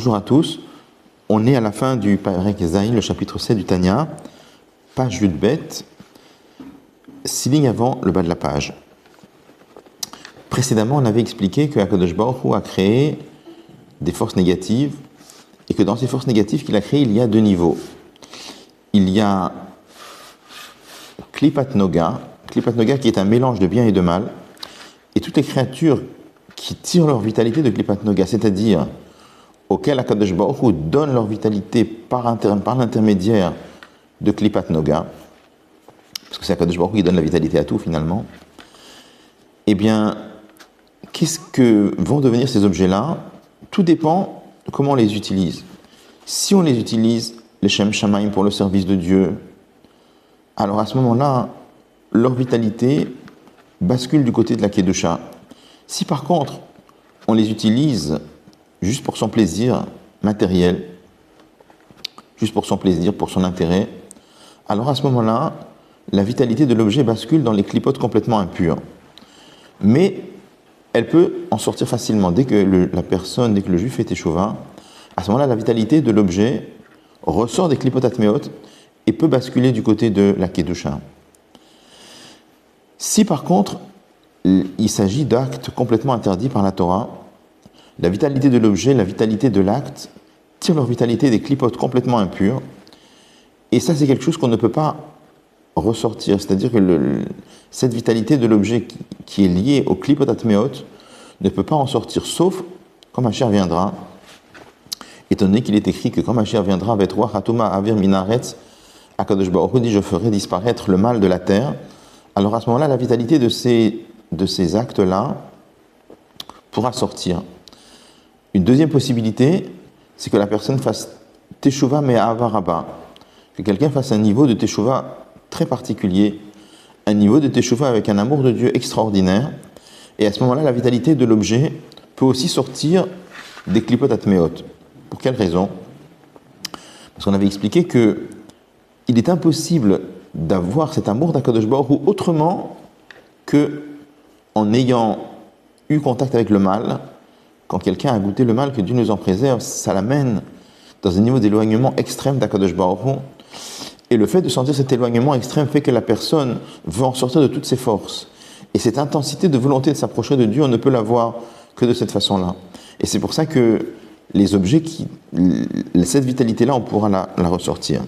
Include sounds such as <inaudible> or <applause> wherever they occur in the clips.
Bonjour à tous. On est à la fin du Parek Zayin, le chapitre 7 du Tanya, page bête, six lignes avant le bas de la page. Précédemment, on avait expliqué que Akadosh Baruch a créé des forces négatives et que dans ces forces négatives qu'il a créées, il y a deux niveaux. Il y a Klipat Noga, Klipat Noga qui est un mélange de bien et de mal, et toutes les créatures qui tirent leur vitalité de Klipat Noga, c'est-à-dire auxquelles Akadosh Baruch Hu donne leur vitalité par, par l'intermédiaire de Klipat Noga, parce que c'est Akadosh Baruch Hu qui donne la vitalité à tout finalement, eh bien, qu'est-ce que vont devenir ces objets-là? Tout dépend de comment on les utilise. Si on les utilise, les Shem Shamaim, pour le service de Dieu, alors à ce moment-là, leur vitalité bascule du côté de la Kedusha. Si par contre, on les utilise juste pour son plaisir matériel, juste pour son plaisir, pour son intérêt, alors à ce moment-là, la vitalité de l'objet bascule dans les clipotes complètement impures. Mais elle peut en sortir facilement. Dès que la personne, dès que le juif est échauvin, à ce moment-là, la vitalité de l'objet ressort des clipotes atméotes et peut basculer du côté de la kedusha. Si par contre, il s'agit d'actes complètement interdits par la Torah, la vitalité de l'objet, la vitalité de l'acte tirent leur vitalité des clipotes complètement impures. Et ça, c'est quelque chose qu'on ne peut pas ressortir. C'est-à-dire que cette vitalité de l'objet qui, est liée au clipot atmeot ne peut pas en sortir, sauf quand ma chair viendra. Étant donné qu'il est écrit que quand ma chair viendra, Vetroa Hatuma Avir Minaret, Akadosh Baruch dit Je ferai disparaître le mal de la terre. Alors à ce moment-là, la vitalité de ces, de ces actes-là pourra sortir. Une deuxième possibilité, c'est que la personne fasse Teshuvah mais Avaraba. Que quelqu'un fasse un niveau de Teshuvah très particulier, un niveau de Teshuvah avec un amour de Dieu extraordinaire. Et à ce moment-là, la vitalité de l'objet peut aussi sortir des clipotes atméot. Pour quelle raison? Parce qu'on avait expliqué que il est impossible d'avoir cet amour d'Akadosh ou autrement que en ayant eu contact avec le mal quand quelqu'un a goûté le mal, que Dieu nous en préserve, ça l'amène dans un niveau d'éloignement extrême d'Akadosh Et le fait de sentir cet éloignement extrême fait que la personne veut en sortir de toutes ses forces. Et cette intensité de volonté de s'approcher de Dieu, on ne peut l'avoir que de cette façon-là. Et c'est pour ça que les objets qui. Cette vitalité-là, on pourra la, ressortir.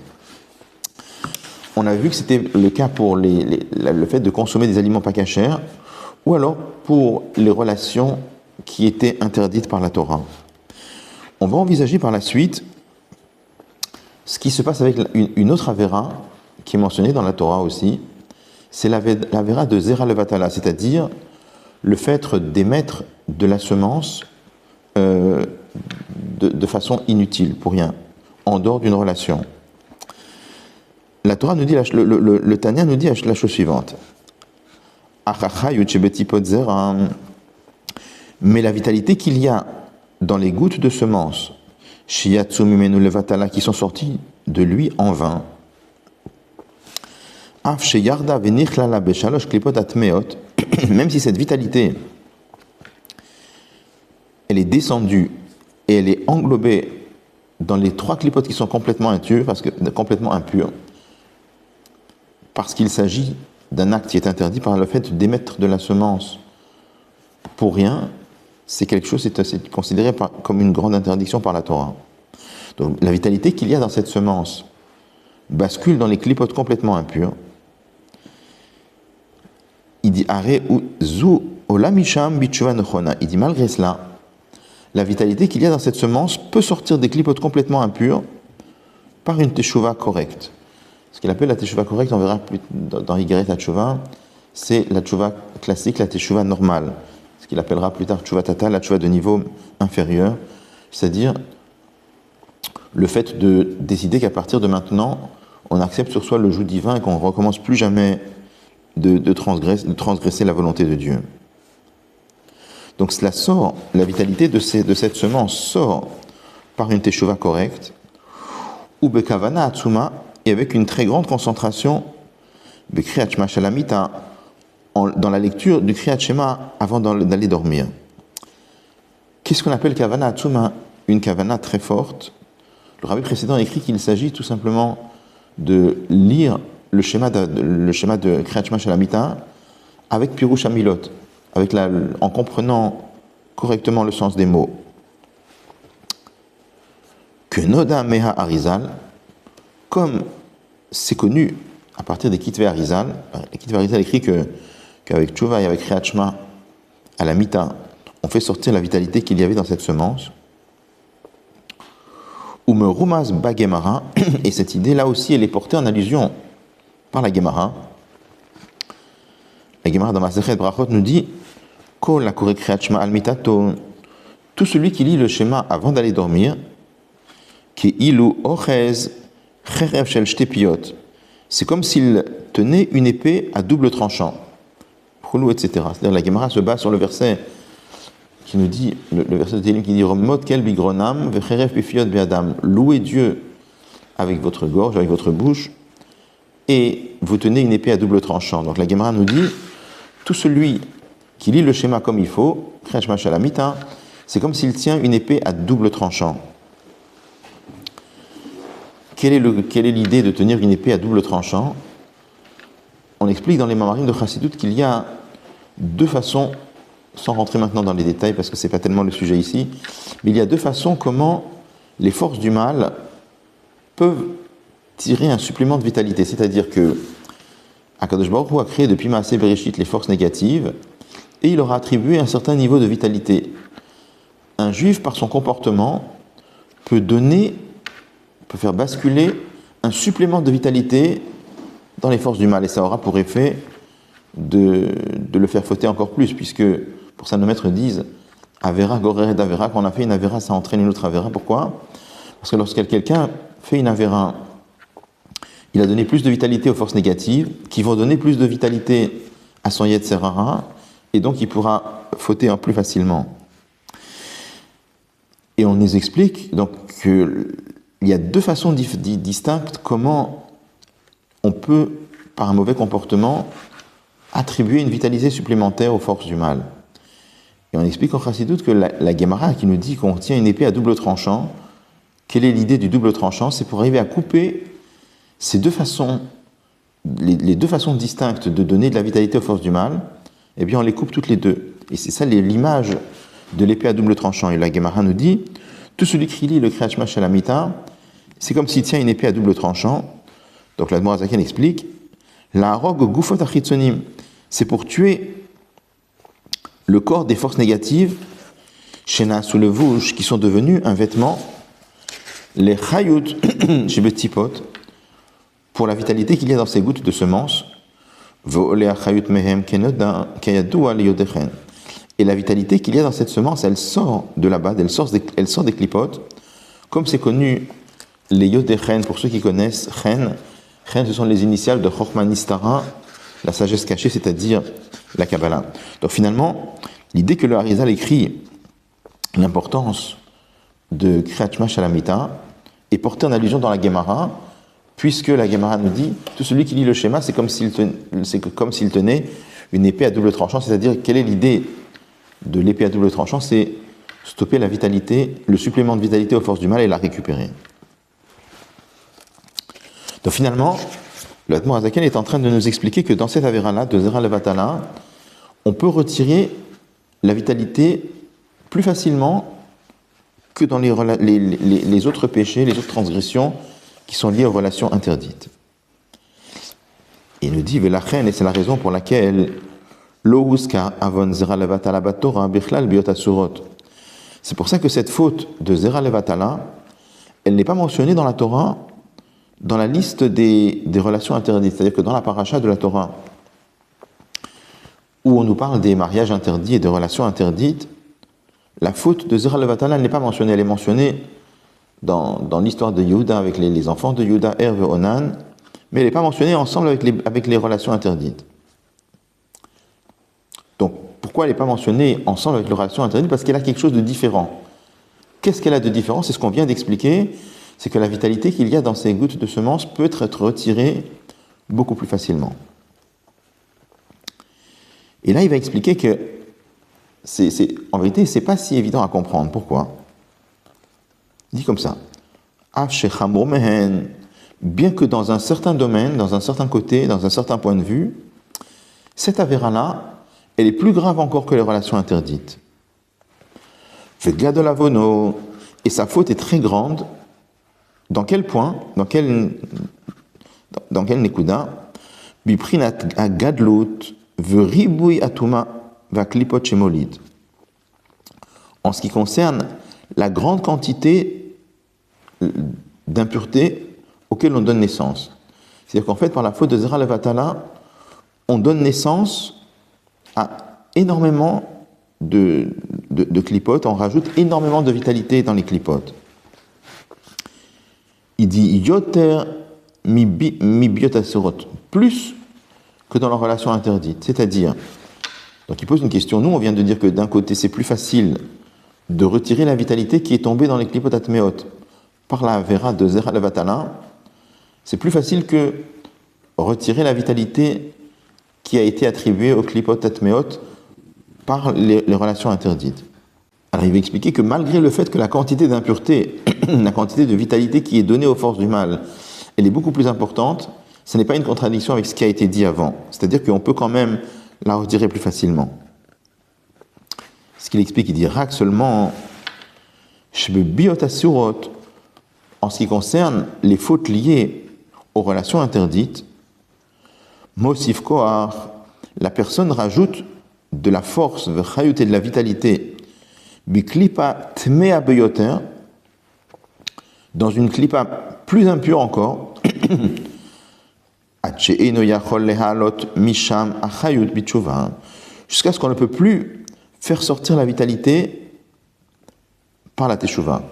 On a vu que c'était le cas pour le fait de consommer des aliments pas cachers, ou alors pour les relations qui était interdite par la Torah. On va envisager par la suite ce qui se passe avec une autre Avera qui est mentionnée dans la Torah aussi. C'est l'Avera de Zera Levatala, c'est-à-dire le fait d'émettre de la semence euh, de, façon inutile, pour rien, en dehors d'une relation. La Torah nous dit, le, le, le, Tanya nous dit la chose suivante. Mais la vitalité qu'il y a dans les gouttes de semences, Shiyatsumimenu Levatala, qui sont sorties de lui en vain, <clears throat> même si cette vitalité, elle est descendue et elle est englobée dans les trois clipotes qui sont complètement impurs, parce complètement impurs, parce qu'il s'agit d'un acte qui est interdit par le fait d'émettre de la semence pour rien, c'est quelque chose, c'est considéré comme une grande interdiction par la Torah. Donc la vitalité qu'il y a dans cette semence bascule dans les clipotes complètement impurs. Il dit Il dit malgré cela, la vitalité qu'il y a dans cette semence peut sortir des clipotes complètement impurs par une teshuva correcte. Ce qu'il appelle la teshuva correcte, on verra plus dans Yigret Teshuva, c'est la teshuva classique, la teshuva normale qu'il appellera plus tard tchouva tata, la tchouva de niveau inférieur, c'est-à-dire le fait de décider qu'à partir de maintenant, on accepte sur soi le joug divin et qu'on ne recommence plus jamais de, transgresser, la volonté de Dieu. Donc cela sort, la vitalité de, cette semence sort par une teshuva correcte, ou bekavana atsuma, et avec une très grande concentration, bekriachma shalamita, dans la lecture du Kriyat Shema avant d'aller dormir. Qu'est-ce qu'on appelle Kavana Atsuma une kavana très forte. Le rabbi précédent écrit qu'il s'agit tout simplement de lire le schéma de, le schéma Kriyat Shalamita avec Pirush Amilot, en comprenant correctement le sens des mots. Que Noda Meha Arizal, comme c'est connu à partir des Kitve Arizal, les Kitve Arizal écrit que, qu'avec Tchouva et avec Kriyat à la Mita, on fait sortir la vitalité qu'il y avait dans cette semence. Ou me rumas bagemara, <coughs> et cette idée là aussi elle est portée en allusion par la Gemara. La Gemara dans Masechet Brachot nous dit Kol al tout celui qui lit le schéma avant d'aller dormir, qui ilu ochez c'est comme s'il tenait une épée à double tranchant. Etc. C'est-à-dire la Gemara se base sur le verset qui nous dit, le, verset de Télim qui dit Romot kel bigronam vecherev pifiot be'adam. Louez Dieu avec votre gorge, avec votre bouche, et vous tenez une épée à double tranchant. Donc la Gemara nous dit tout celui qui lit le schéma comme il faut, c'est comme s'il tient une épée à double tranchant. Quelle est l'idée de tenir une épée à double tranchant? On explique dans les Mamarim de Chassidut qu'il y a deux façons, sans rentrer maintenant dans les détails parce que ce n'est pas tellement le sujet ici, mais il y a deux façons comment les forces du mal peuvent tirer un supplément de vitalité. C'est-à-dire que Akadosh Baruch a créé depuis Maasé Bereshit les forces négatives et il leur a attribué un certain niveau de vitalité. Un juif, par son comportement, peut donner, peut faire basculer un supplément de vitalité dans les forces du mal et ça aura pour effet de, le faire fauter encore plus, puisque pour ça nos maîtres disent Avera, Gorer et Avera, quand on a fait une Avera, ça entraîne une autre Avera. Pourquoi? Parce que lorsque quelqu'un fait une Avera il a donné plus de vitalité aux forces négatives, qui vont donner plus de vitalité à son Yetzerara, et donc il pourra fauter en plus facilement. Et on nous explique donc qu'il y a deux façons distinctes comment on peut, par un mauvais comportement, attribuer une vitalité supplémentaire aux forces du mal. Et on explique en Chassidut que la, la Gemara qui nous dit qu'on tient une épée à double tranchant, quelle est l'idée du double tranchant? C'est pour arriver à couper ces deux façons, les, deux façons distinctes de donner de la vitalité aux forces du mal, eh bien on les coupe toutes les deux. Et c'est ça l'image de l'épée à double tranchant. Et la Gemara nous dit, tout celui qui lit le Kriyachma Shalamita, c'est comme s'il tient une épée à double tranchant. Donc la Zaken explique, la rogue gufot c'est pour tuer le corps des forces négatives, Shena sous le vouche, qui sont devenus un vêtement, les chayut, <coughs> chez Betipot, pour la vitalité qu'il y a dans ces gouttes de semences. Et la vitalité qu'il y a dans cette semence, elle sort de là-bas, elle sort des, elle sort des clipotes. Comme c'est connu, les yodechen, pour ceux qui connaissent, chen, chen ce sont les initiales de Chochmanistara, la sagesse cachée, c'est-à-dire la Kabbalah. Donc finalement, l'idée que le Harizal écrit l'importance de Kriyat Shalamita est portée en allusion dans la Gemara, puisque la Gemara nous dit, tout celui qui lit le schéma, c'est comme s'il tenait, tenait une épée à double tranchant, c'est-à-dire quelle est l'idée de l'épée à double tranchant? C'est stopper la vitalité, le supplément de vitalité aux forces du mal et la récupérer. Donc finalement, le Azaken est en train de nous expliquer que dans cette avéra-là, de Zera Levatala, on peut retirer la vitalité plus facilement que dans les, autres péchés, les autres transgressions qui sont liées aux relations interdites. Il nous dit, et c'est la raison pour laquelle avon c'est pour ça que cette faute de Zera Levatala, elle n'est pas mentionnée dans la Torah, dans la liste des, relations interdites. C'est-à-dire que dans la paracha de la Torah, où on nous parle des mariages interdits et des relations interdites, la faute de Zera Levatala n'est pas mentionnée. Elle est mentionnée dans, l'histoire de Yehuda avec les, enfants de Yehuda, Herve Onan, mais elle n'est pas mentionnée ensemble avec les relations interdites. Donc, pourquoi elle n'est pas mentionnée ensemble avec les relations interdites? Parce qu'elle a quelque chose de différent. Qu'est-ce qu'elle a de différent? C'est ce qu'on vient d'expliquer, c'est que la vitalité qu'il y a dans ces gouttes de semences peut être retirée beaucoup plus facilement. Et là, il va expliquer que, c'est, en vérité, c'est pas si évident à comprendre. Pourquoi? Il dit comme ça. Bien que dans un certain domaine, dans un certain côté, dans un certain point de vue, cette avéra-là, elle est plus grave encore que les relations interdites. Fait de la et sa faute est très grande. Dans quel point Dans quel, dans quel nekuda Biprinat atuma va En ce qui concerne la grande quantité d'impuretés auxquelles on donne naissance. C'est-à-dire qu'en fait, par la faute de Zera Levatala, on donne naissance à énormément de, de, clipotes, on rajoute énormément de vitalité dans les clipotes. Il dit Yoter mi biotasurot, plus que dans la relation interdite. C'est-à-dire, donc il pose une question. Nous, on vient de dire que d'un côté, c'est plus facile de retirer la vitalité qui est tombée dans les clipotes atméot par la vera de Zera Levatala. C'est plus facile que retirer la vitalité qui a été attribuée aux clipotes atméot par les, relations interdites. Alors il va expliquer que malgré le fait que la quantité d'impureté, <clears throat> la quantité de vitalité qui est donnée aux forces du mal, elle est beaucoup plus importante, ce n'est pas une contradiction avec ce qui a été dit avant. C'est-à-dire qu'on peut quand même la retirer plus facilement. Ce qu'il explique, il dit Rak seulement, en ce qui concerne les fautes liées aux relations interdites, Mosif la personne rajoute de la force, de la vitalité, biklipa tmea dans une klipa plus impure encore, <coughs> jusqu'à ce qu'on ne peut plus faire sortir la vitalité par la teshuva.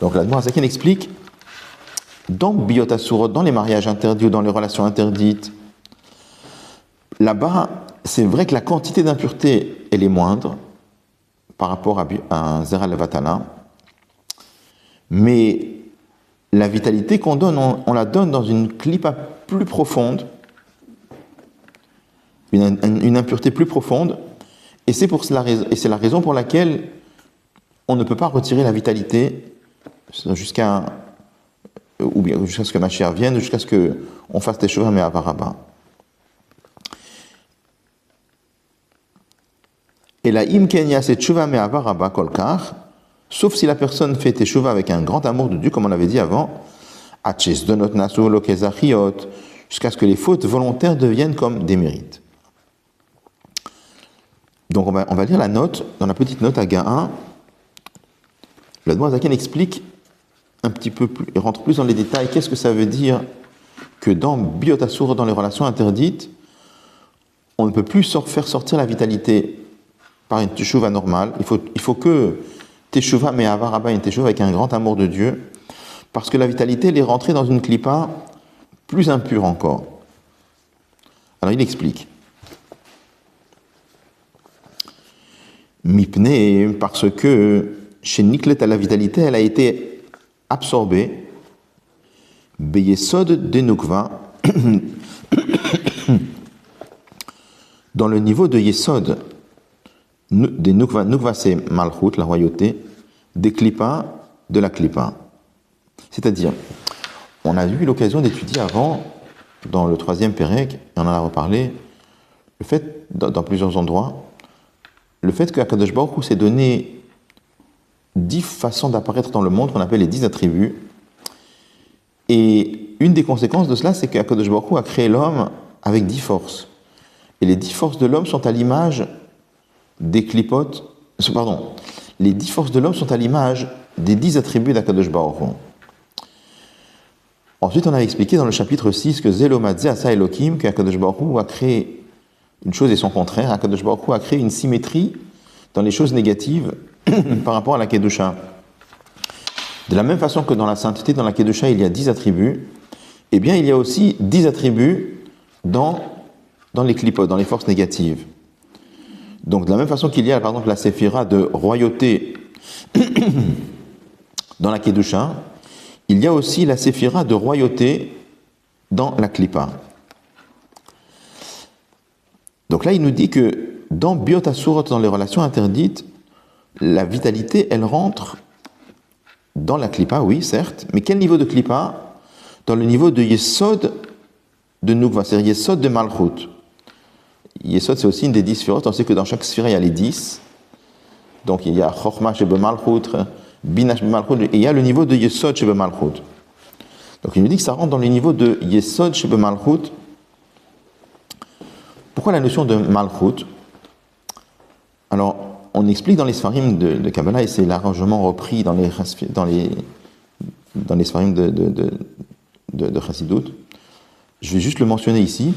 Donc la Zaken explique, dans Biotasurot, dans les mariages interdits ou dans les relations interdites, là-bas, c'est vrai que la quantité d'impureté, elle est moindre par rapport à un Zera Levatala, mais la vitalité qu'on donne, on, la donne dans une clipa plus profonde, une, impureté plus profonde, et c'est c'est la raison pour laquelle on ne peut pas retirer la vitalité jusqu'à ou bien jusqu'à ce que ma chère vienne, jusqu'à ce qu'on fasse des choses mais à Baraba. Et la imkenya c'est tshuva me avaraba kolkar, sauf si la personne fait teshuva avec un grand amour de Dieu, comme on l'avait dit avant, jusqu'à ce que les fautes volontaires deviennent comme des mérites. Donc on va, on va lire la note, dans la petite note à Ga 1. Le Zaken explique un petit peu plus, rentre plus dans les détails. Qu'est-ce que ça veut dire que dans Biotasur, dans les relations interdites, on ne peut plus faire sortir la vitalité par une teshuva normale. Il faut, il faut que teshuva, mais avoir une teshuva avec un grand amour de Dieu, parce que la vitalité, elle est rentrée dans une clipa plus impure encore. Alors il explique. Mipne, parce que chez Niklet la vitalité, elle a été absorbée. Beyesod de Nukva, <coughs> dans le niveau de Yesod, des Nukva, Nukva c'est Malchut, la royauté, des Klippa, de la Klippa. C'est-à-dire, on a eu l'occasion d'étudier avant, dans le troisième Pérec, et on en a reparlé, le fait, dans, plusieurs endroits, le fait que Akadosh Baruch s'est donné dix façons d'apparaître dans le monde qu'on appelle les dix attributs. Et une des conséquences de cela, c'est qu'Akadosh Baruch a créé l'homme avec dix forces. Et les dix forces de l'homme sont à l'image des clipotes, pardon, les dix forces de l'homme sont à l'image des dix attributs d'Akadosh Baruch Ensuite, on a expliqué dans le chapitre 6 que Zelomadze Asa Elohim, qu'Akadosh Baruch a créé une chose et son contraire. Akadosh Baruch a créé une symétrie dans les choses négatives <clears throat> par rapport à la Kedusha. De la même façon que dans la sainteté, dans la Kedusha, il y a dix attributs, eh bien, il y a aussi dix attributs dans, dans les clipotes, dans les forces négatives. Donc de la même façon qu'il y a par exemple la séphira de royauté <clears throat> dans la Kedusha, il y a aussi la séphira de royauté dans la Klippa. Donc là, il nous dit que dans Biotasurot, dans les relations interdites, la vitalité, elle rentre dans la klipa, oui, certes, mais quel niveau de klipa Dans le niveau de Yesod de Nukva, c'est-à-dire Yesod de Malchut. Yesod, c'est aussi une des dix sphérotes. On sait que dans chaque sphère, il y a les dix. Donc il y a Chochma Shebe Malchut, Bina Malchut, et il y a le niveau de Yesod Shebe Malchut. Donc il nous dit que ça rentre dans le niveau de Yesod Shebe Malchut. Pourquoi la notion de Malchut? Alors, on explique dans les Sfarim de, Kabbalah, et c'est largement repris dans les, dans les, dans les Sfarim de, de, de, de Chassidut. Je vais juste le mentionner ici,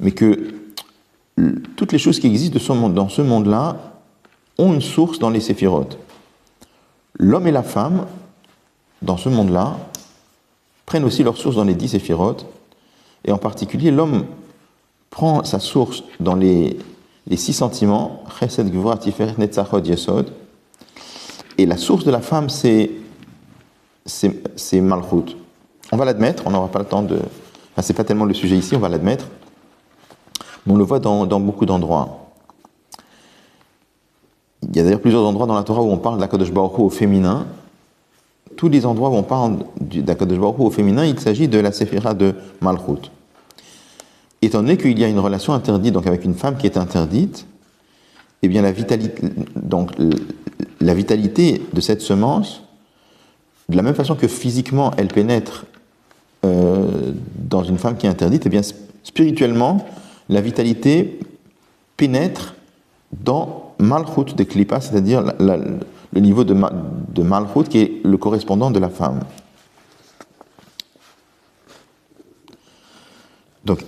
mais que toutes les choses qui existent dans ce monde-là ont une source dans les séphirotes. L'homme et la femme, dans ce monde-là, prennent aussi leur source dans les dix séphirotes, et en particulier l'homme prend sa source dans les, six sentiments, et la source de la femme, c'est c'est Malchut. On va l'admettre, on n'aura pas le temps de... Enfin, c'est pas tellement le sujet ici, on va l'admettre. On le voit dans, beaucoup d'endroits. Il y a d'ailleurs plusieurs endroits dans la Torah où on parle d'Akadosh Baruch au féminin. Tous les endroits où on parle d'Akadosh Baruch au féminin, il s'agit de la séphira de Malchut. Étant donné qu'il y a une relation interdite, donc avec une femme qui est interdite, eh bien la vitalité, donc, la vitalité de cette semence, de la même façon que physiquement elle pénètre euh, dans une femme qui est interdite, eh bien spirituellement, la vitalité pénètre dans Malchut de Klippa, c'est-à-dire le niveau de, de Malchut qui est le correspondant de la femme. Donc,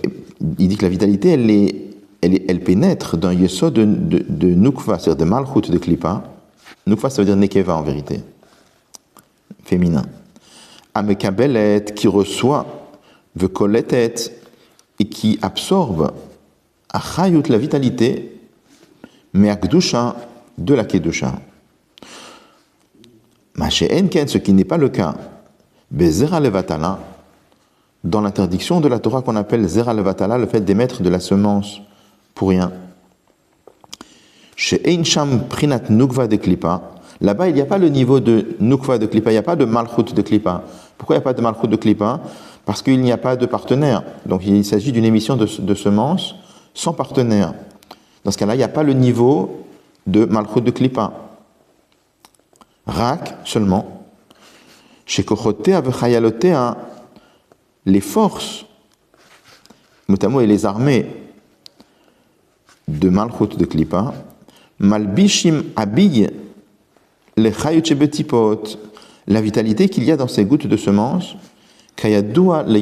il dit que la vitalité, elle, pénètre dans Yesod de, de, Nukva, c'est-à-dire de Malchut de Klippa. Nukva, ça veut dire Nekeva en vérité, féminin. Amekabelet, qui reçoit, Vekoletet, et qui absorbe Achayut, la vitalité, mais Akdusha, de la Kedusha. Enken, ce qui n'est pas le cas, Bezera Levatala, dans l'interdiction de la Torah qu'on appelle Zera Levatala, le fait d'émettre de la semence pour rien. Chez Einsham Prinat Nukva de Klipa, là-bas il n'y a pas le niveau de Nukva de Klipa, il n'y a pas de Malchut de Klipa. Pourquoi il n'y a pas de Malchut de Klipa? Parce qu'il n'y a pas de partenaire. Donc il s'agit d'une émission de, de semences sans partenaire. Dans ce cas-là, il n'y a pas le niveau de Malchut de Klippa. Rak seulement. Chez Kochotea Vechayalotea, les forces, notamment et les armées de Malchut de Klippa, Malbishim habille les Chayutchebetipot, la vitalité qu'il y a dans ces gouttes de semences, Kayadua le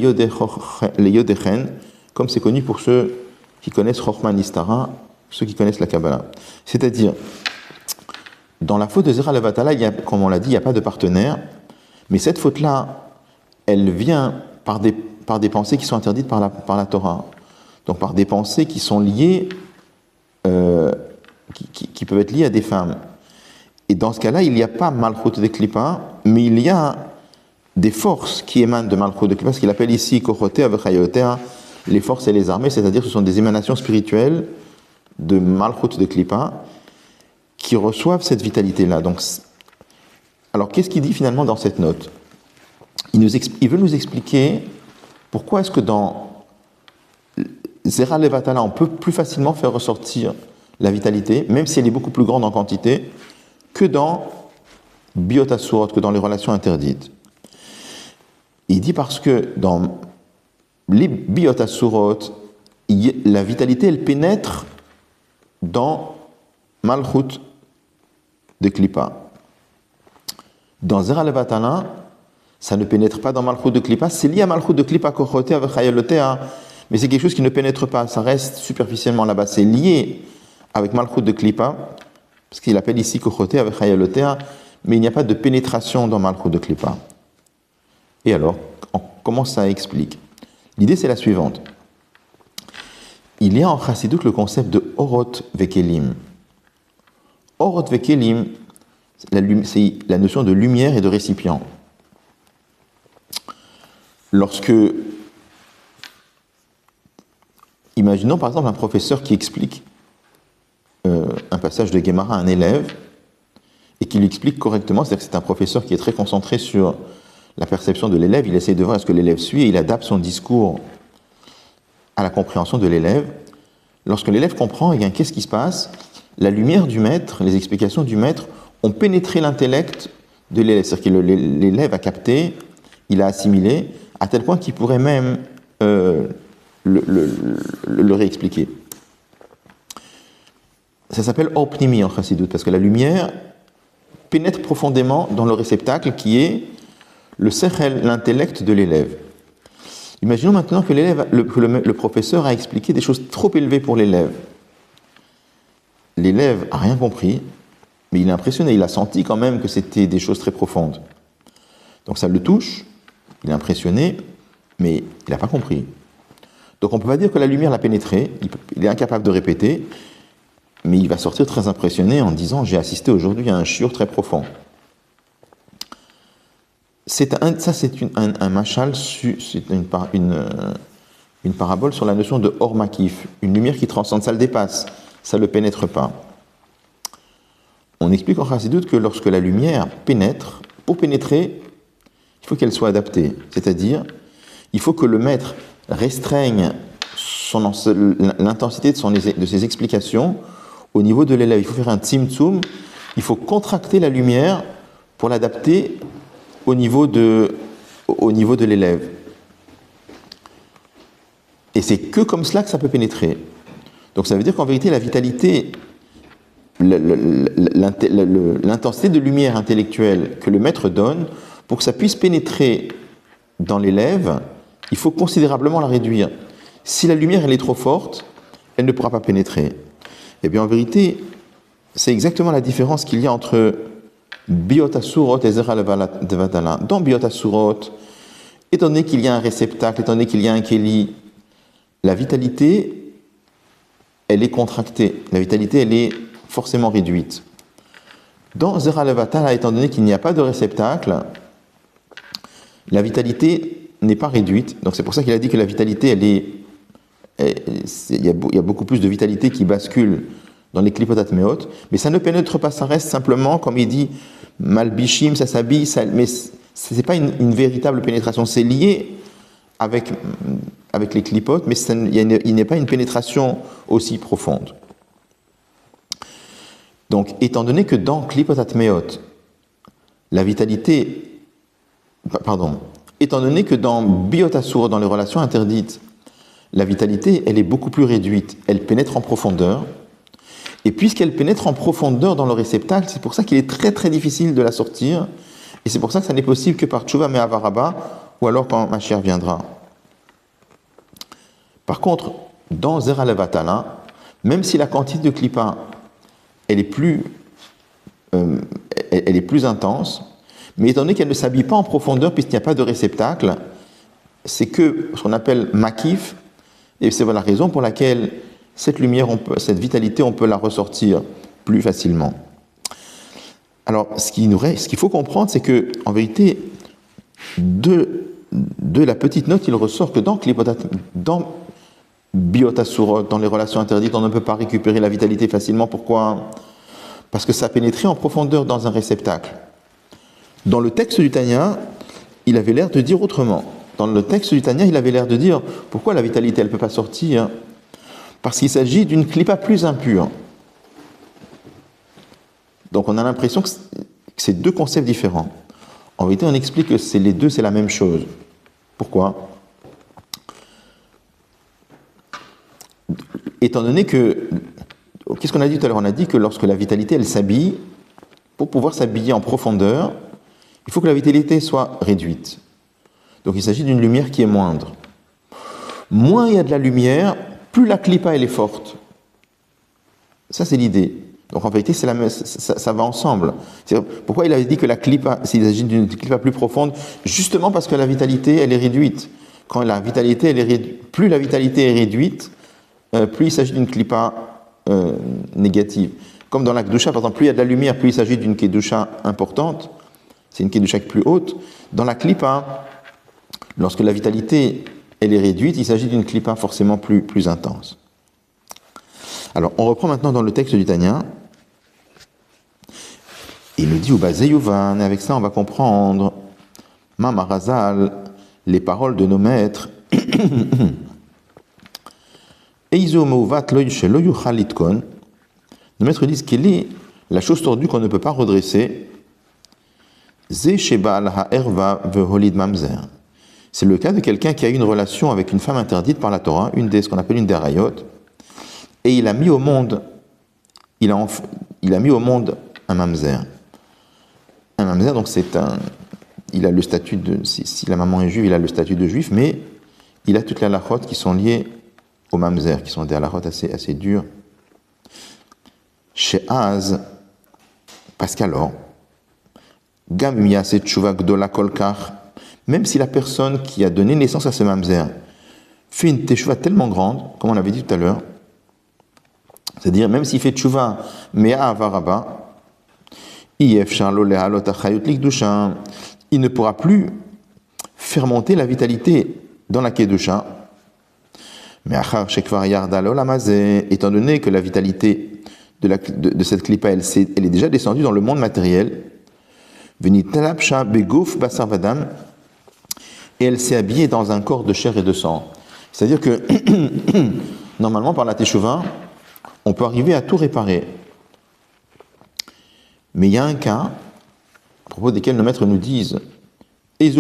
Yodechen, comme c'est connu pour ceux connaissent Chochman Istara, ceux qui connaissent la Kabbalah. C'est-à-dire, dans la faute de Zera Levatala, il y a, comme on l'a dit, il n'y a pas de partenaire, mais cette faute-là, elle vient par des, par des pensées qui sont interdites par la, par la Torah. Donc par des pensées qui sont liées, euh, qui, qui, peuvent être liées à des femmes. Et dans ce cas-là, il n'y a pas Malchut de Klippa, mais il y a des forces qui émanent de Malchut de Klippa, ce qu'il appelle ici Kochotea Vechayotea, les forces et les armées, c'est-à-dire ce sont des émanations spirituelles de Malchut de Klippa qui reçoivent cette vitalité-là. Donc, alors, qu'est-ce qu'il dit finalement dans cette note? Il, veut nous expliquer pourquoi est-ce que dans Zera Levatala, on peut plus facilement faire ressortir la vitalité, même si elle est beaucoup plus grande en quantité, que dans Biotasurot, que dans les relations interdites. Il dit parce que dans les la vitalité, elle pénètre dans Malchut de Klippa. Dans Zera Levatana, ça ne pénètre pas dans Malchut de Klippa, c'est lié à Malchut de Klippa Kochotea avec mais c'est quelque chose qui ne pénètre pas, ça reste superficiellement là-bas. C'est lié avec Malchut de Klippa, parce qu'il appelle ici Kochotea avec mais il n'y a pas de pénétration dans Malchut de Klippa. Et alors, comment ça explique L'idée, c'est la suivante. Il y a en Chassidut le concept de Orot Vekelim. Orot Vekelim, c'est la notion de lumière et de récipient. Lorsque, imaginons par exemple un professeur qui explique euh, un passage de Gemara à un élève et qu'il explique correctement, c'est-à-dire que c'est un professeur qui est très concentré sur la perception de l'élève, il essaie de voir ce que l'élève suit et il adapte son discours à la compréhension de l'élève. Lorsque l'élève comprend, eh qu'est-ce qui se passe? La lumière du maître, les explications du maître ont pénétré l'intellect de l'élève. C'est-à-dire que l'élève a capté, il a assimilé, à tel point qu'il pourrait même euh, le, le, réexpliquer. Ça s'appelle opnimi en chassidoute, parce que la lumière pénètre profondément dans le réceptacle qui est le sechel, l'intellect de l'élève. Imaginons maintenant que, l'élève, le, professeur a expliqué des choses trop élevées pour l'élève. L'élève a rien compris, mais il est impressionné, il a senti quand même que c'était des choses très profondes. Donc ça le touche, il est impressionné, mais il n'a pas compris. Donc on ne peut pas dire que la lumière l'a pénétré, il est incapable de répéter, mais il va sortir très impressionné en disant J'ai assisté aujourd'hui à un chiur très profond. Ça, c'est un, un, machal, c'est euh, une, parabole sur la notion de makif, une lumière qui transcende, ça le dépasse, ça ne le pénètre pas. On explique en Chassidut que lorsque la lumière pénètre, pour pénétrer, il faut qu'elle soit adaptée. C'est-à-dire, il faut que le maître restreigne l'intensité de, ses explications au niveau de l'élève. Il faut faire un tzimtzum, il faut contracter la lumière pour l'adapter au niveau de, au niveau de l'élève. Et c'est que comme cela que ça peut pénétrer. Donc ça veut dire qu'en vérité, la vitalité, l'intensité de lumière intellectuelle que le maître donne, pour que ça puisse pénétrer dans l'élève, il faut considérablement la réduire. Si la lumière elle est trop forte, elle ne pourra pas pénétrer. Eh bien, en vérité, c'est exactement la différence qu'il y a entre Biotasurot et Zera Dans Biotasurot, étant donné qu'il y a un réceptacle, étant donné qu'il y a un Keli, la vitalité, elle est contractée. La vitalité, elle est forcément réduite. Dans Zera Levatala, étant donné qu'il n'y a pas de réceptacle, la vitalité n'est pas réduite. Donc c'est pour ça qu'il a dit que la vitalité, elle est il y, a, beaucoup plus de vitalité qui bascule dans les clipotatmeot, mais ça ne pénètre pas, ça reste simplement, comme il dit, malbichim, ça s'habille, mais ce n'est pas une, véritable pénétration, c'est lié avec, avec les clipotes, mais il n'est pas une pénétration aussi profonde. Donc, étant donné que dans clipotatmeot, la vitalité, pardon, étant donné que dans biotasur, dans les relations interdites, la vitalité, elle est beaucoup plus réduite. Elle pénètre en profondeur. Et puisqu'elle pénètre en profondeur dans le réceptacle, c'est pour ça qu'il est très très difficile de la sortir. Et c'est pour ça que ça n'est possible que par Tchouva Me'avaraba ou alors quand ma chère viendra. Par contre, dans Zera même si la quantité de clipa elle est plus, euh, elle est plus intense, mais étant donné qu'elle ne s'habille pas en profondeur puisqu'il n'y a pas de réceptacle, c'est que ce qu'on appelle makif, et c'est la raison pour laquelle cette lumière, cette vitalité, on peut la ressortir plus facilement. Alors, ce qu'il faut comprendre, c'est que, en vérité, de, la petite note, il ressort que dans, dans dans les relations interdites, on ne peut pas récupérer la vitalité facilement. Pourquoi? Parce que ça a pénétré en profondeur dans un réceptacle. Dans le texte du Tanya, il avait l'air de dire autrement. Dans le texte du Tania, il avait l'air de dire pourquoi la vitalité, elle ne peut pas sortir? Parce qu'il s'agit d'une clipa plus impure. Donc on a l'impression que c'est deux concepts différents. En vérité, on explique que c'est les deux, c'est la même chose. Pourquoi? Étant donné que, qu'est-ce qu'on a dit tout à l'heure? On a dit que lorsque la vitalité, elle s'habille, pour pouvoir s'habiller en profondeur, il faut que la vitalité soit réduite. Donc il s'agit d'une lumière qui est moindre. Moins il y a de la lumière, plus la clipa elle est forte. Ça c'est l'idée. Donc en vérité, la, ça, ça, va ensemble. Pourquoi il avait dit que la clipa, s'il s'agit d'une clipa plus profonde, justement parce que la vitalité elle est réduite. Quand la vitalité elle est réduite, plus la vitalité est réduite, euh, plus il s'agit d'une clipa euh, négative. Comme dans la kedusha, par exemple, plus il y a de la lumière, plus il s'agit d'une kedusha importante. C'est une kedusha plus haute. Dans la clipa, Lorsque la vitalité elle est réduite, il s'agit d'une clipa forcément plus, intense. Alors, on reprend maintenant dans le texte du Tanya. Il nous dit, Ubazeyuvan, et avec ça on va comprendre, Mamarazal, les paroles de nos maîtres. <coughs> Nos maîtres disent qu'il est la chose tordue qu'on ne peut pas redresser. C'est le cas de quelqu'un qui a eu une relation avec une femme interdite par la Torah, une des ce qu'on appelle une derayot, et il a mis au monde, il a, il a mis au monde un mamzer. Un mamzer, donc c'est un, il a le statut de, si, la maman est juive, il a le statut de juif, mais il a toutes les halakhot qui sont liées au mamzer, qui sont des halakhot assez, assez durs. Chez Az, parce qu'alors, Gamia Gdola Kolkar, même si la personne qui a donné naissance à ce mamzer fait une teshuva tellement grande, comme on l'avait dit tout à l'heure, c'est-à-dire même s'il fait teshuva mea avaraba, il ne pourra plus faire monter la vitalité dans la kedusha. Mais étant donné que la vitalité de, cette clipa, elle, est déjà descendue dans le monde matériel, et elle s'est habillée dans un corps de chair et de sang. C'est-à-dire que, <coughs> normalement, par la teshuva, on peut arriver à tout réparer. Mais il y a un cas, à propos desquels nos maîtres nous disent quel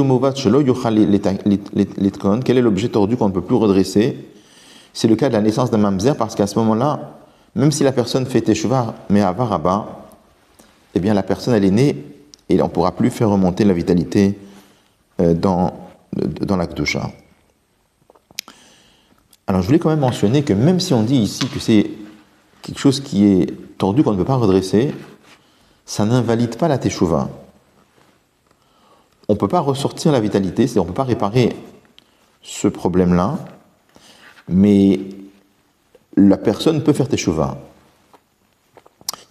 est l'objet tordu qu'on ne peut plus redresser? C'est le cas de la naissance d'un mamzer, parce qu'à ce moment-là, même si la personne fait teshuva, mais à Varaba, eh bien la personne elle est née et on ne pourra plus faire remonter la vitalité euh, dans, l'Akdusha. Alors je voulais quand même mentionner que même si on dit ici que c'est quelque chose qui est tordu qu'on ne peut pas redresser, ça n'invalide pas la teshuva. On ne peut pas ressortir la vitalité, c'est-à-dire on ne peut pas réparer ce problème-là, mais la personne peut faire teshuva.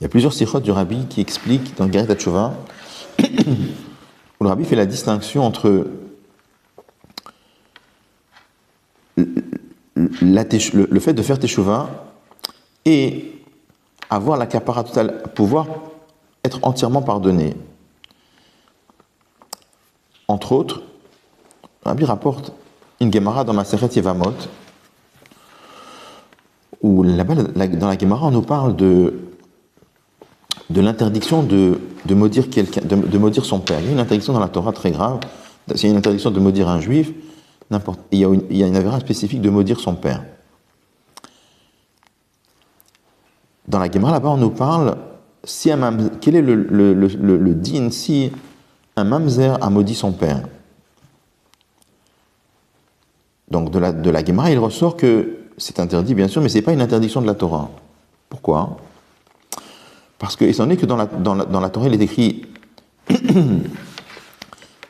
Il y a plusieurs sikhot du rabbi qui expliquent dans Garet Teshuva <coughs> où le rabbi fait la distinction entre le, fait de faire teshuva et avoir la capara totale, pouvoir être entièrement pardonné. Entre autres, Rabbi rapporte une Gemara dans ma Seret Yevamot, où là-bas, dans la Gemara, on nous parle de, de l'interdiction de, de, maudire quelqu'un, de, maudire son père. Il y a une interdiction dans la Torah très grave. A une interdiction de maudire un juif, il y a une, avéra spécifique de maudire son père. Dans la Gemara, là-bas, on nous parle quel est le, le, din si un mamzer a maudit son père? Donc de la, de il ressort que c'est interdit, bien sûr, mais ce n'est pas une interdiction de la Torah. Pourquoi? Parce que, étant donné que dans la, Torah, il est écrit <coughs>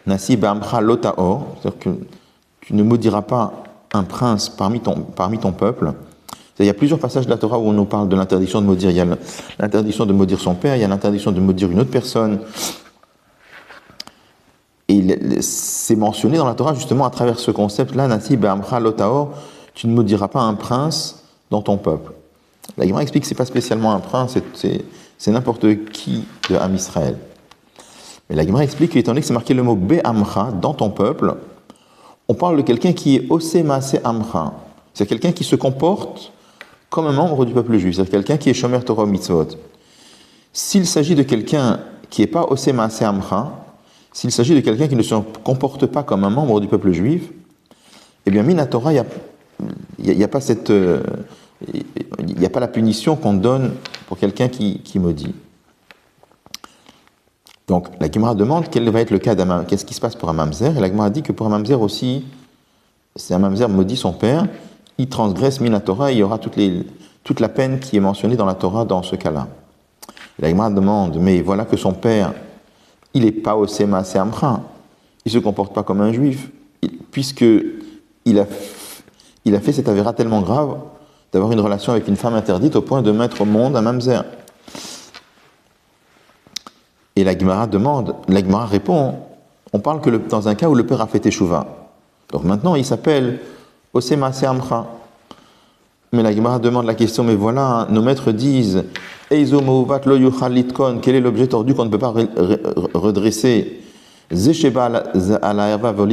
Nasi Bamcha que tu ne maudiras pas un prince parmi ton, parmi ton peuple, il y a plusieurs passages de la Torah où on nous parle de l'interdiction de maudire. Il y a l'interdiction de maudire son père, il y a l'interdiction de maudire une autre personne. Et c'est mentionné dans la Torah justement à travers ce concept-là, Nati Be'amcha Lotaor, tu ne maudiras pas un prince dans ton peuple. La Gemara explique que ce n'est pas spécialement un prince, c'est n'importe qui de Am Israël. Mais la Gemara explique qu'étant donné que c'est marqué le mot Be'amcha dans ton peuple, on parle de quelqu'un qui est Osemase Amcha. C'est quelqu'un qui se comporte comme un membre du peuple juif, c'est-à-dire quelqu'un qui est Shomer Torah Mitzvot. S'il s'agit de quelqu'un qui n'est pas Osema Amra, s'il s'agit de quelqu'un qui ne se comporte pas comme un membre du peuple juif, eh bien, Mina Torah, il n'y a, pas cette. Euh, il n'y a pas la punition qu'on donne pour quelqu'un qui, qui, maudit. Donc, la Gemara demande quel va être le cas d'un qu'est-ce qui se passe pour un mamzer, et la Gemara dit que pour un mamzer aussi, c'est un mamzer maudit son père, il transgresse mina Torah, il y aura toute, la peine qui est mentionnée dans la Torah dans ce cas-là. La Gemara demande, mais voilà que son père, il n'est pas au Sema Amra, il ne se comporte pas comme un juif, puisque il a, a fait cette avéra tellement grave d'avoir une relation avec une femme interdite au point de mettre au monde un mamzer. Et la Gemara demande, répond, on parle que dans un cas où le père a fait échouva. Donc maintenant, il s'appelle Osema Amra. Mais la Gemara demande la question, mais voilà, nos maîtres disent Eizo lo litkon, quel est l'objet tordu qu'on ne peut pas re- re- redresser?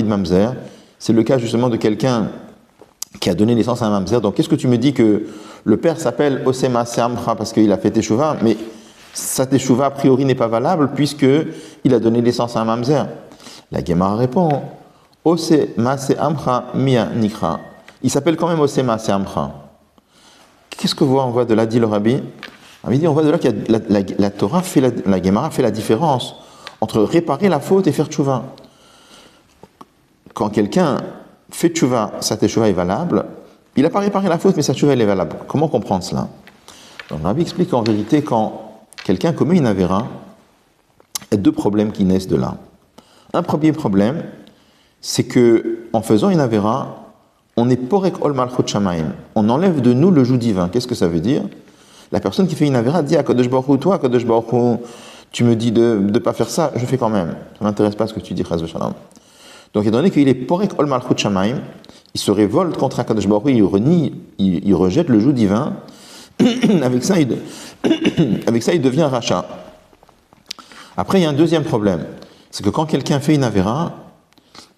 Mamzer. C'est le cas justement de quelqu'un qui a donné naissance à un mamzer. Donc qu'est-ce que tu me dis que le père s'appelle Osema Seamcha parce qu'il a fait teshuva, mais sa a priori n'est pas valable puisque il a donné naissance à un mamzer. La Gemara répond Osema Seamcha mia nikra. Il s'appelle quand même Osema Seamcha. Qu'est-ce que voit on voit de là dit le rabbi? On voit de là que la, la, la Torah fait la, Gemara fait la différence entre réparer la faute et faire tchouva. Quand quelqu'un fait tchouva, sa est valable, il n'a pas réparé la faute, mais sa est valable. Comment comprendre cela? Le rabbi explique qu'en vérité, quand quelqu'un commet une avéra, il y a deux problèmes qui naissent de là. Un premier problème, c'est que en faisant une avéra, on est porek ol malchut shamaim. On enlève de nous le joug divin. Qu'est-ce que ça veut dire? La personne qui fait une avéra dit à Kadosh Baruch toi, Kadosh Baruch tu me dis de ne pas faire ça, je fais quand même. Ça ne m'intéresse pas ce que tu dis, Chaz Shalom. Donc, étant donné qu'il est porek ol malchut shamaim, il se révolte contre Akadosh Baruch il renie, il, il rejette le joug divin. <coughs> avec, ça, il, <coughs> avec ça, il devient rachat. Après, il y a un deuxième problème. C'est que quand quelqu'un fait une avéra,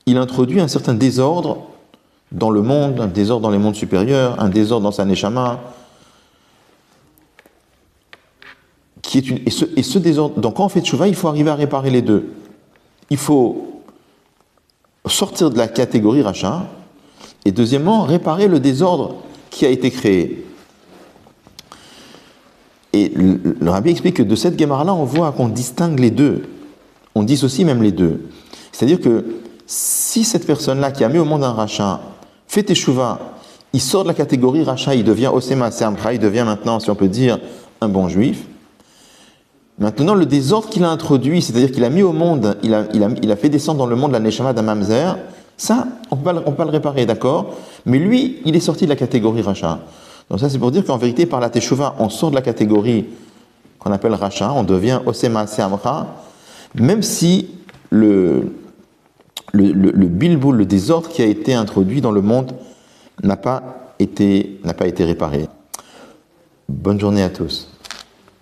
il introduit un certain désordre dans le monde, un désordre dans les mondes supérieurs, un désordre dans sa neshama, qui est une, et, ce, désordre, donc quand on fait tchouva, il faut arriver à réparer les deux. Il faut sortir de la catégorie rachat, et deuxièmement, réparer le désordre qui a été créé. Et le, rabbi explique que de cette Gemara-là, on voit qu'on distingue les deux. On dissocie même les deux. C'est-à-dire que si cette personne-là qui a mis au monde un rachat fait teshuva, il sort de la catégorie rachat, il devient osema sermcha, il devient maintenant, si on peut dire, un bon juif. Maintenant, le désordre qu'il a introduit, c'est-à-dire qu'il a mis au monde, il a, fait descendre dans le monde la neshama d'un mamzer, ça, on peut, pas, on peut pas le réparer, d'accord? Mais lui, il est sorti de la catégorie rachat. Donc ça, c'est pour dire qu'en vérité, par la teshuva, on sort de la catégorie qu'on appelle rachat, on devient osema sermcha, même si le, le, le, bilboul, le désordre qui a été introduit dans le monde n'a pas n'a pas été réparé. Bonne journée à tous.